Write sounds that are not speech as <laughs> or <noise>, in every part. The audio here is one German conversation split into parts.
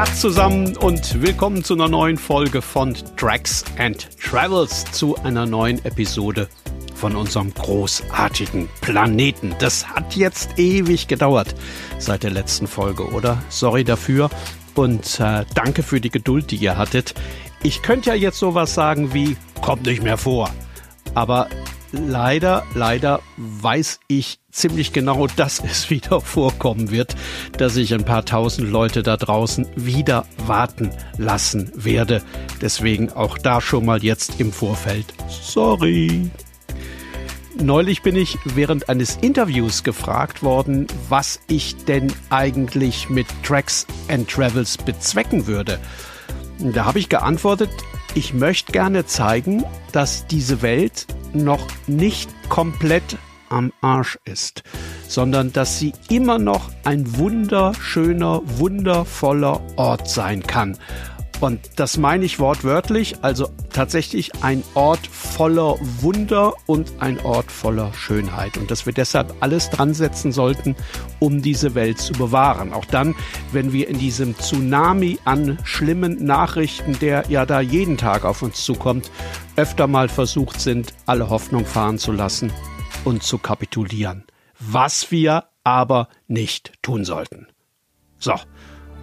Tag zusammen und willkommen zu einer neuen Folge von Tracks and Travels, zu einer neuen Episode von unserem großartigen Planeten. Das hat jetzt ewig gedauert seit der letzten Folge, oder? Sorry dafür und äh, danke für die Geduld, die ihr hattet. Ich könnte ja jetzt sowas sagen wie, kommt nicht mehr vor. Aber leider, leider weiß ich ziemlich genau, dass <laughs> es wieder vorkommen wird, dass ich ein paar tausend Leute da draußen wieder warten lassen werde. Deswegen auch da schon mal jetzt im Vorfeld. Sorry. Neulich bin ich während eines Interviews gefragt worden, was ich denn eigentlich mit Tracks and Travels bezwecken würde. Da habe ich geantwortet, ich möchte gerne zeigen, dass diese Welt noch nicht komplett am Arsch ist, sondern dass sie immer noch ein wunderschöner, wundervoller Ort sein kann. Und das meine ich wortwörtlich, also tatsächlich ein Ort voller Wunder und ein Ort voller Schönheit. Und dass wir deshalb alles dran setzen sollten, um diese Welt zu bewahren. Auch dann, wenn wir in diesem Tsunami an schlimmen Nachrichten, der ja da jeden Tag auf uns zukommt, öfter mal versucht sind, alle Hoffnung fahren zu lassen und zu kapitulieren. Was wir aber nicht tun sollten. So,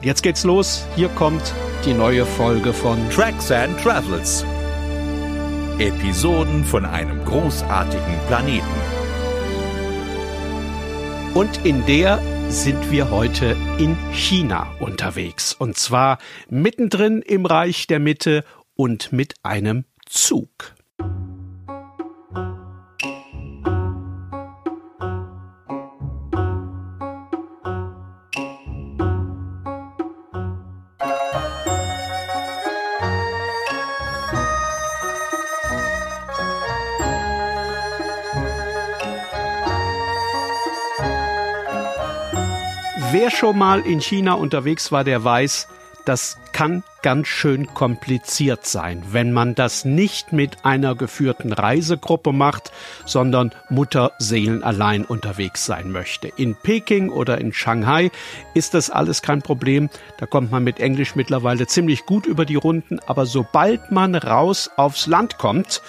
jetzt geht's los. Hier kommt die neue Folge von Tracks and Travels. Episoden von einem großartigen Planeten. Und in der sind wir heute in China unterwegs. Und zwar mittendrin im Reich der Mitte und mit einem Zug. Wer schon mal in China unterwegs war, der weiß, das kann ganz schön kompliziert sein, wenn man das nicht mit einer geführten Reisegruppe macht, sondern Mutterseelen allein unterwegs sein möchte. In Peking oder in Shanghai ist das alles kein Problem. Da kommt man mit Englisch mittlerweile ziemlich gut über die Runden. Aber sobald man raus aufs Land kommt,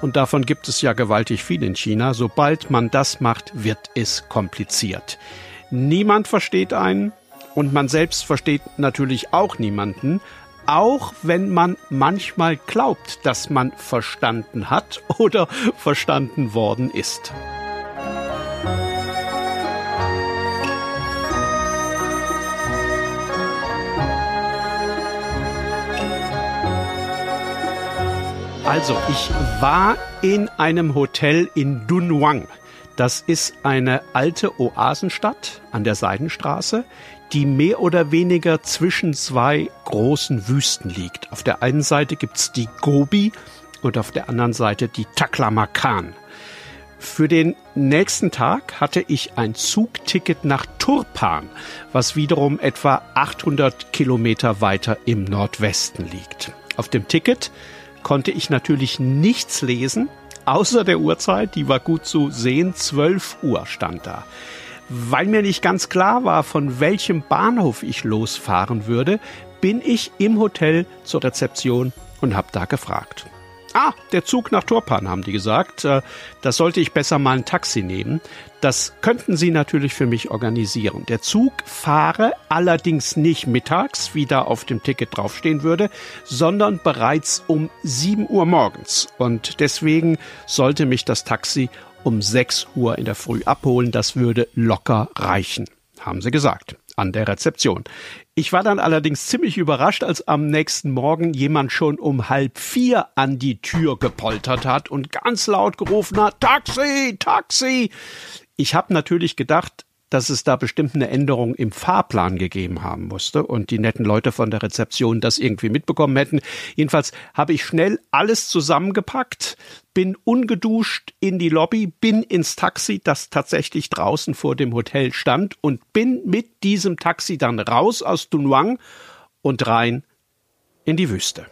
und davon gibt es ja gewaltig viel in China, sobald man das macht, wird es kompliziert. Niemand versteht einen und man selbst versteht natürlich auch niemanden, auch wenn man manchmal glaubt, dass man verstanden hat <laughs> oder verstanden worden ist. Also, ich war in einem Hotel in Dunhuang. Das ist eine alte Oasenstadt an der Seidenstraße, die mehr oder weniger zwischen zwei großen Wüsten liegt. Auf der einen Seite gibt's die Gobi und auf der anderen Seite die Taklamakan. Für den nächsten Tag hatte ich ein Zugticket nach Turpan, was wiederum etwa 800 Kilometer weiter im Nordwesten liegt. Auf dem Ticket konnte ich natürlich nichts lesen, außer der Uhrzeit, die war gut zu sehen, 12 Uhr stand da. Weil mir nicht ganz klar war, von welchem Bahnhof ich losfahren würde, bin ich im Hotel zur Rezeption und habe da gefragt. Ah, der Zug nach Turpan, haben die gesagt. Äh, das sollte ich besser mal ein Taxi nehmen. Das könnten Sie natürlich für mich organisieren. Der Zug fahre allerdings nicht mittags, wie da auf dem Ticket draufstehen würde, sondern bereits um 7 Uhr morgens. Und deswegen sollte mich das Taxi um 6 Uhr in der Früh abholen. Das würde locker reichen, haben sie gesagt an der Rezeption. Ich war dann allerdings ziemlich überrascht, als am nächsten Morgen jemand schon um halb vier an die Tür gepoltert hat und ganz laut gerufen hat, Taxi, Taxi. Ich habe natürlich gedacht, dass es da bestimmt eine Änderung im Fahrplan gegeben haben musste und die netten Leute von der Rezeption das irgendwie mitbekommen hätten. Jedenfalls habe ich schnell alles zusammengepackt, bin ungeduscht in die Lobby, bin ins Taxi, das tatsächlich draußen vor dem Hotel stand und bin mit diesem Taxi dann raus aus Dunhuang und rein in die Wüste.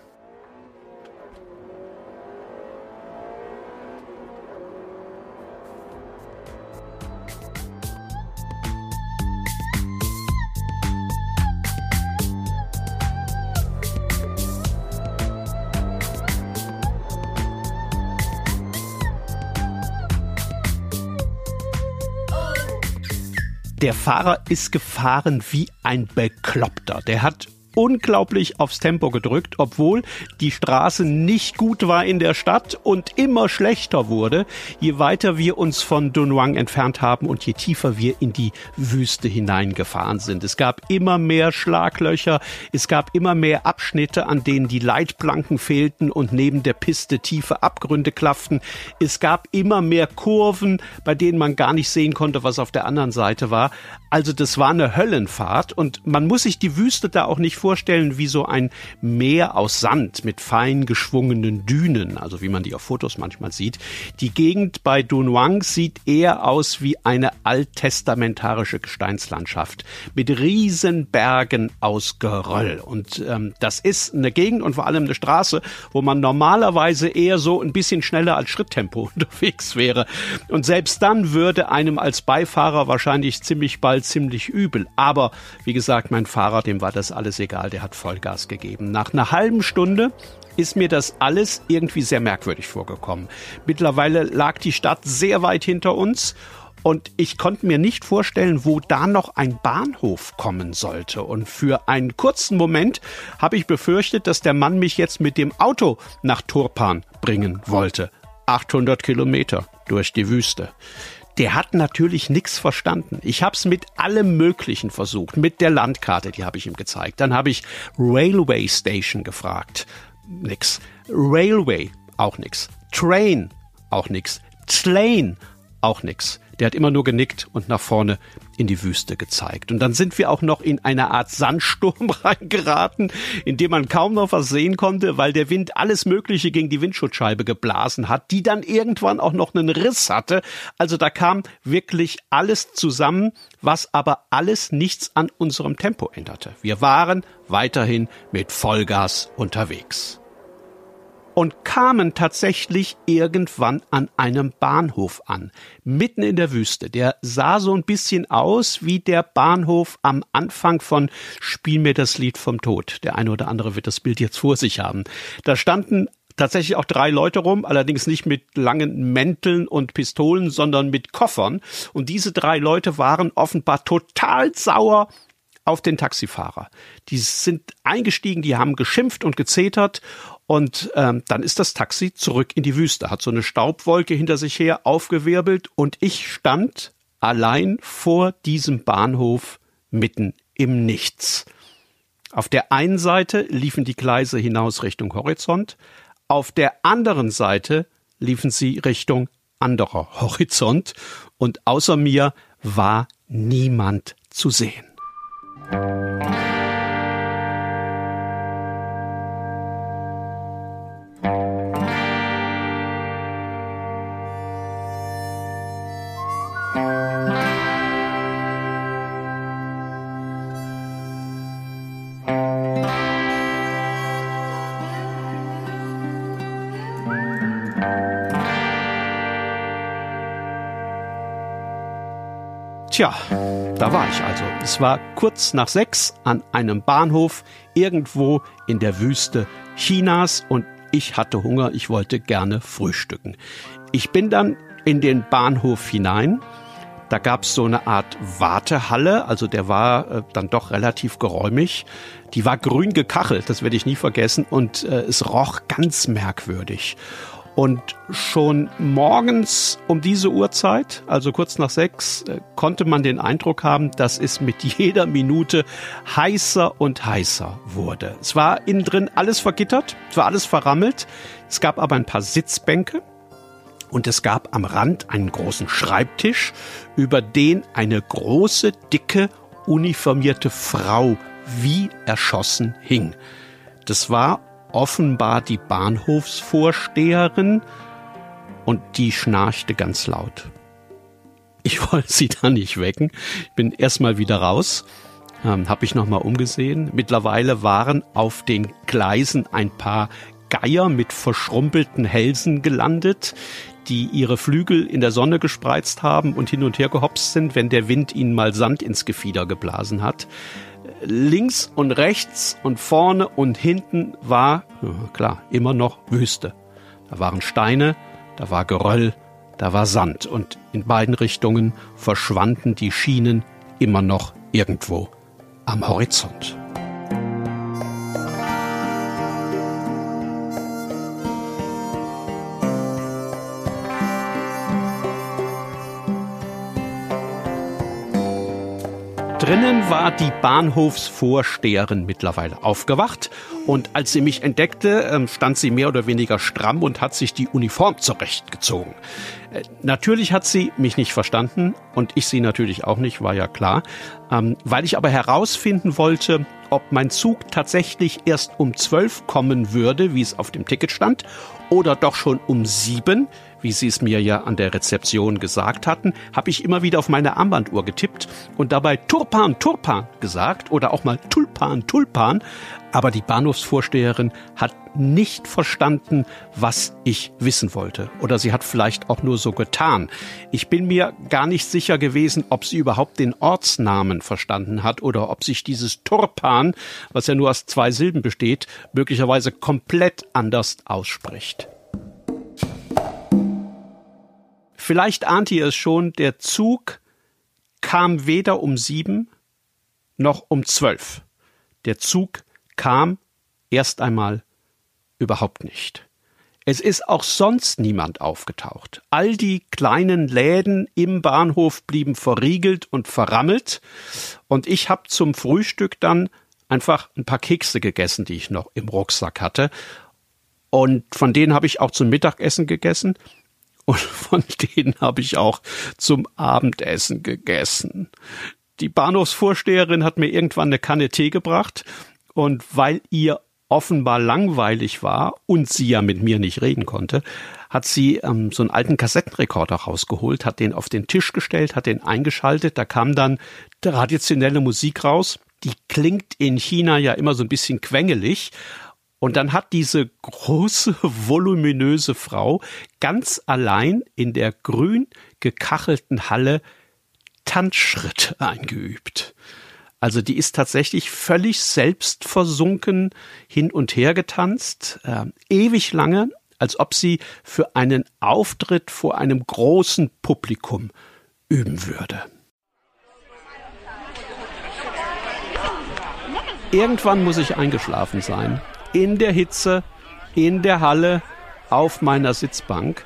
Der Fahrer ist gefahren wie ein Bekloppter. Der hat unglaublich aufs Tempo gedrückt, obwohl die Straße nicht gut war in der Stadt und immer schlechter wurde, je weiter wir uns von Dunhuang entfernt haben und je tiefer wir in die Wüste hineingefahren sind. Es gab immer mehr Schlaglöcher, es gab immer mehr Abschnitte, an denen die Leitplanken fehlten und neben der Piste tiefe Abgründe klafften. Es gab immer mehr Kurven, bei denen man gar nicht sehen konnte, was auf der anderen Seite war. Also das war eine Höllenfahrt und man muss sich die Wüste da auch nicht vorstellen wie so ein Meer aus Sand mit fein geschwungenen Dünen, also wie man die auf Fotos manchmal sieht. Die Gegend bei Dunhuang sieht eher aus wie eine alttestamentarische Gesteinslandschaft mit riesen Bergen aus Geröll. Und ähm, das ist eine Gegend und vor allem eine Straße, wo man normalerweise eher so ein bisschen schneller als Schritttempo <laughs> unterwegs wäre. Und selbst dann würde einem als Beifahrer wahrscheinlich ziemlich bald ziemlich übel. Aber wie gesagt, mein Fahrer, dem war das alles egal, der hat Vollgas gegeben. Nach einer halben Stunde ist mir das alles irgendwie sehr merkwürdig vorgekommen. Mittlerweile lag die Stadt sehr weit hinter uns und ich konnte mir nicht vorstellen, wo da noch ein Bahnhof kommen sollte. Und für einen kurzen Moment habe ich befürchtet, dass der Mann mich jetzt mit dem Auto nach Turpan bringen wollte. 800 Kilometer durch die Wüste der hat natürlich nichts verstanden. Ich habe es mit allem Möglichen versucht, mit der Landkarte, die habe ich ihm gezeigt. Dann habe ich Railway Station gefragt, nix. Railway, auch nix. Train, auch nix. Slane, auch nix. Der hat immer nur genickt und nach vorne in die Wüste gezeigt. Und dann sind wir auch noch in eine Art Sandsturm <laughs> reingeraten, in dem man kaum noch was sehen konnte, weil der Wind alles Mögliche gegen die Windschutzscheibe geblasen hat, die dann irgendwann auch noch einen Riss hatte. Also da kam wirklich alles zusammen, was aber alles nichts an unserem Tempo änderte. Wir waren weiterhin mit Vollgas unterwegs und kamen tatsächlich irgendwann an einem Bahnhof an, mitten in der Wüste. Der sah so ein bisschen aus wie der Bahnhof am Anfang von Spiel mir das Lied vom Tod. Der eine oder andere wird das Bild jetzt vor sich haben. Da standen tatsächlich auch drei Leute rum, allerdings nicht mit langen Mänteln und Pistolen, sondern mit Koffern. Und diese drei Leute waren offenbar total sauer auf den Taxifahrer. Die sind eingestiegen, die haben geschimpft und gezetert und ähm, dann ist das Taxi zurück in die Wüste, hat so eine Staubwolke hinter sich her aufgewirbelt und ich stand allein vor diesem Bahnhof mitten im Nichts. Auf der einen Seite liefen die Gleise hinaus Richtung Horizont, auf der anderen Seite liefen sie Richtung anderer Horizont und außer mir war niemand zu sehen. Tja, da war ich also. Es war kurz nach sechs an einem Bahnhof irgendwo in der Wüste Chinas und ich hatte Hunger, ich wollte gerne frühstücken. Ich bin dann in den Bahnhof hinein. Da gab es so eine Art Wartehalle, also der war äh, dann doch relativ geräumig. Die war grün gekachelt, das werde ich nie vergessen, und äh, es roch ganz merkwürdig. Und schon morgens um diese Uhrzeit, also kurz nach sechs, äh, konnte man den Eindruck haben, dass es mit jeder Minute heißer und heißer wurde. Es war innen drin alles vergittert, es war alles verrammelt. Es gab aber ein paar Sitzbänke und es gab am Rand einen großen Schreibtisch, über den eine große, dicke, uniformierte Frau wie erschossen hing. Das war offenbar die Bahnhofsvorsteherin und die schnarchte ganz laut. Ich <laughs> wollte sie da nicht wecken. Ich bin erstmal wieder raus, ähm, habe ich nochmal umgesehen. Mittlerweile waren auf den Gleisen ein paar Geier mit verschrumpelten Hälsen gelandet, die ihre Flügel in der Sonne gespreizt haben und hin und her gehopst sind, wenn der Wind ihnen mal Sand ins Gefieder geblasen hat links und rechts und vorne und hinten war, klar, immer noch Wüste. Da waren Steine, da war Geröll, da war Sand und in beiden Richtungen verschwanden die Schienen immer noch irgendwo am Horizont. Drinnen war die Bahnhofsvorsteherin mittlerweile aufgewacht und als sie mich entdeckte, ähm, stand sie mehr oder weniger stramm und hat sich die Uniform zurechtgezogen. Äh, natürlich hat sie mich nicht verstanden und ich sie natürlich auch nicht, war ja klar. Ähm, weil ich aber herausfinden wollte, ob mein Zug tatsächlich erst um zwölf kommen würde, wie es auf dem Ticket stand, oder doch schon um sieben, wie Sie es mir ja an der Rezeption gesagt hatten, habe ich immer wieder auf meine Armbanduhr getippt und dabei Turpan, Turpan gesagt oder auch mal Tulpan, Tulpan. Aber die Bahnhofsvorsteherin hat nicht verstanden, was ich wissen wollte. Oder sie hat vielleicht auch nur so getan. Ich bin mir gar nicht sicher gewesen, ob sie überhaupt den Ortsnamen verstanden hat oder ob sich dieses Turpan, was ja nur aus zwei Silben besteht, möglicherweise komplett anders ausspricht. Vielleicht ahnt ihr es schon, der Zug kam weder um sieben noch um zwölf. Der Zug kam erst einmal überhaupt nicht. Es ist auch sonst niemand aufgetaucht. All die kleinen Läden im Bahnhof blieben verriegelt und verrammelt. Und ich habe zum Frühstück dann einfach ein paar Kekse gegessen, die ich noch im Rucksack hatte. Und von denen habe ich auch zum Mittagessen gegessen und von denen habe ich auch zum Abendessen gegessen. Die Bahnhofsvorsteherin hat mir irgendwann eine Kanne Tee gebracht und weil ihr offenbar langweilig war und sie ja mit mir nicht reden konnte, hat sie ähm, so einen alten Kassettenrekorder rausgeholt, hat den auf den Tisch gestellt, hat den eingeschaltet, da kam dann traditionelle Musik raus. Die klingt in China ja immer so ein bisschen quengelig, und dann hat diese große, voluminöse Frau ganz allein in der grün gekachelten Halle Tanzschritte <laughs> eingeübt. Also die ist tatsächlich völlig selbstversunken hin und her getanzt, äh, ewig lange, als ob sie für einen Auftritt vor einem großen Publikum üben würde. Irgendwann muss ich eingeschlafen sein in der Hitze, in der Halle, auf meiner Sitzbank.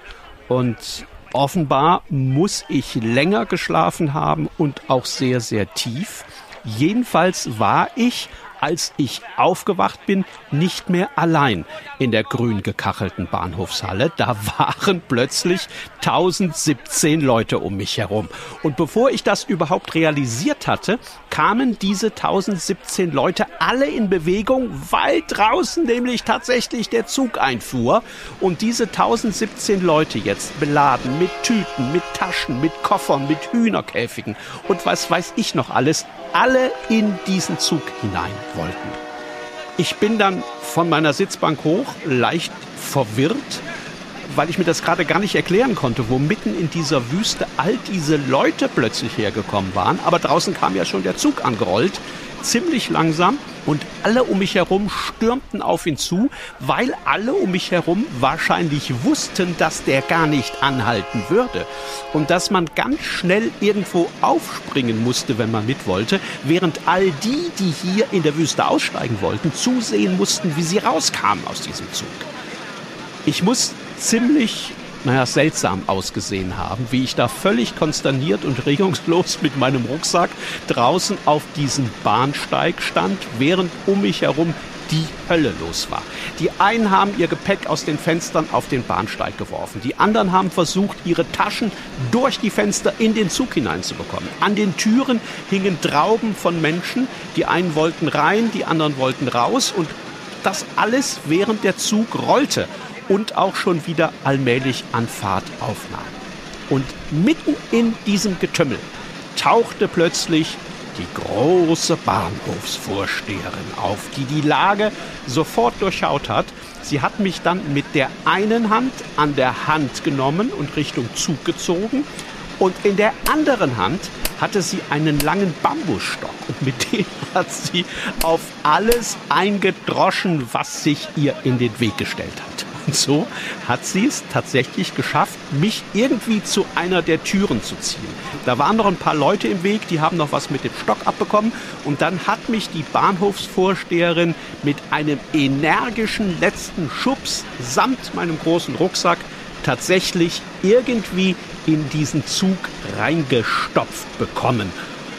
Und offenbar muss ich länger geschlafen haben und auch sehr, sehr tief. Jedenfalls war ich als ich aufgewacht bin, nicht mehr allein in der grün gekachelten Bahnhofshalle. Da waren plötzlich 1017 Leute um mich herum. Und bevor ich das überhaupt realisiert hatte, kamen diese 1017 Leute alle in Bewegung, weil draußen nämlich tatsächlich der Zug einfuhr. Und diese 1017 Leute jetzt beladen mit Tüten, mit Taschen, mit Koffern, mit Hühnerkäfigen und was weiß ich noch alles, alle in diesen Zug hinein wollten. Ich bin dann von meiner Sitzbank hoch, leicht verwirrt, weil ich mir das gerade gar nicht erklären konnte, wo mitten in dieser Wüste all diese Leute plötzlich hergekommen waren. Aber draußen kam ja schon der Zug angerollt ziemlich langsam und alle um mich herum stürmten auf ihn zu, weil alle um mich herum wahrscheinlich wussten, dass der gar nicht anhalten würde und dass man ganz schnell irgendwo aufspringen musste, wenn man mit wollte, während all die, die hier in der Wüste aussteigen wollten, zusehen mussten, wie sie rauskamen aus diesem Zug. Ich muss ziemlich naja, seltsam ausgesehen haben, wie ich da völlig konsterniert und regungslos mit meinem Rucksack draußen auf diesem Bahnsteig stand, während um mich herum die Hölle los war. Die einen haben ihr Gepäck aus den Fenstern auf den Bahnsteig geworfen. Die anderen haben versucht, ihre Taschen durch die Fenster in den Zug hineinzubekommen. An den Türen hingen Trauben von Menschen. Die einen wollten rein, die anderen wollten raus. Und das alles während der Zug rollte und auch schon wieder allmählich an Fahrt aufnahm. Und mitten in diesem Getümmel tauchte plötzlich die große Bahnhofsvorsteherin auf, die die Lage sofort durchschaut hat. Sie hat mich dann mit der einen Hand an der Hand genommen und Richtung Zug gezogen und in der anderen Hand hatte sie einen langen Bambusstock und mit dem <laughs> hat sie auf alles eingedroschen, was sich ihr in den Weg gestellt hat. Und so hat sie es tatsächlich geschafft, mich irgendwie zu einer der Türen zu ziehen. Da waren noch ein paar Leute im Weg, die haben noch was mit dem Stock abbekommen. Und dann hat mich die Bahnhofsvorsteherin mit einem energischen letzten Schubs samt meinem großen Rucksack tatsächlich irgendwie in diesen Zug reingestopft bekommen.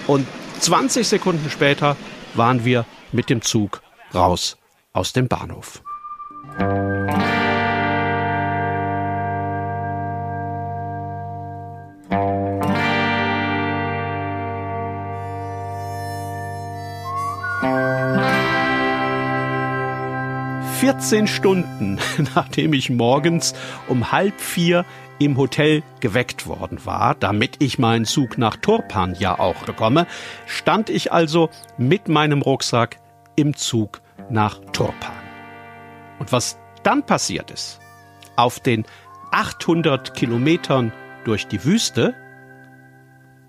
Und 20 Sekunden später waren wir mit dem Zug raus aus dem Bahnhof. 14 Stunden, <laughs> nachdem ich morgens um halb vier im Hotel geweckt worden war, damit ich meinen Zug nach Turpan ja auch bekomme, stand ich also mit meinem Rucksack im Zug nach Turpan. Und was dann passiert ist, auf den 800 Kilometern durch die Wüste,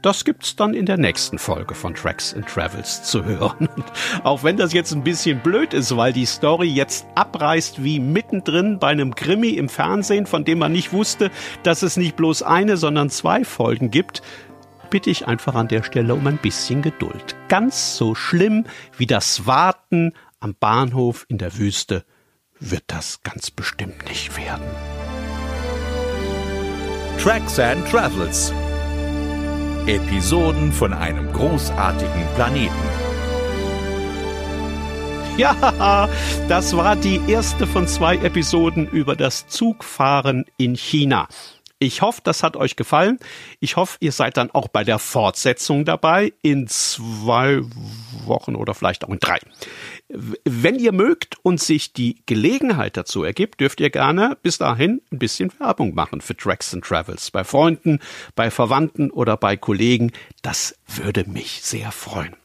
das gibt's dann in der nächsten Folge von Tracks and Travels zu hören. Und <laughs> auch wenn das jetzt ein bisschen blöd ist, weil die Story jetzt abreißt wie mittendrin bei einem Krimi im Fernsehen, von dem man nicht wusste, dass es nicht bloß eine, sondern zwei Folgen gibt, bitte ich einfach an der Stelle um ein bisschen Geduld. Ganz so schlimm wie das Warten am Bahnhof in der Wüste wird das ganz bestimmt nicht werden. Tracks and Travels Episoden von einem großartigen Planeten. Ja, <laughs> das war die erste von zwei Episoden über das Zugfahren in China. Ich hoffe, das hat euch gefallen. Ich hoffe, ihr seid dann auch bei der Fortsetzung dabei in zwei Wochen oder vielleicht auch in drei. Wenn ihr mögt und sich die Gelegenheit dazu ergibt, dürft ihr gerne bis dahin ein bisschen Werbung machen für Tracks and Travels bei Freunden, bei Verwandten oder bei Kollegen. Das würde mich sehr freuen.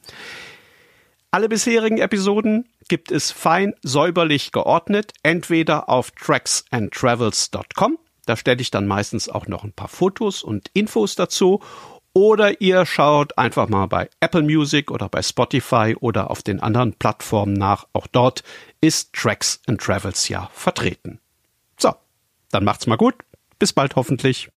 Alle bisherigen Episoden gibt es fein säuberlich geordnet, entweder auf tracksandtravels.com da stelle ich dann meistens auch noch ein paar Fotos und Infos dazu. Oder ihr schaut einfach mal bei Apple Music oder bei Spotify oder auf den anderen Plattformen nach. Auch dort ist Tracks and Travels ja vertreten. So, dann macht's mal gut. Bis bald hoffentlich.